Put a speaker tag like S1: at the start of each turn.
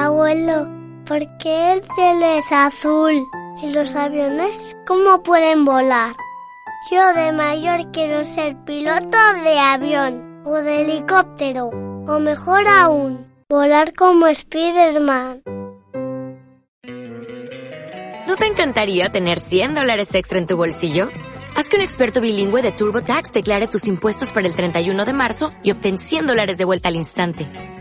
S1: Abuelo, ¿por qué el cielo es azul? ¿Y los aviones cómo pueden volar? Yo de mayor quiero ser piloto de avión o de helicóptero, o mejor aún, volar como Spider-Man.
S2: ¿No te encantaría tener 100 dólares extra en tu bolsillo? Haz que un experto bilingüe de TurboTax declare tus impuestos para el 31 de marzo y obtén 100 dólares de vuelta al instante.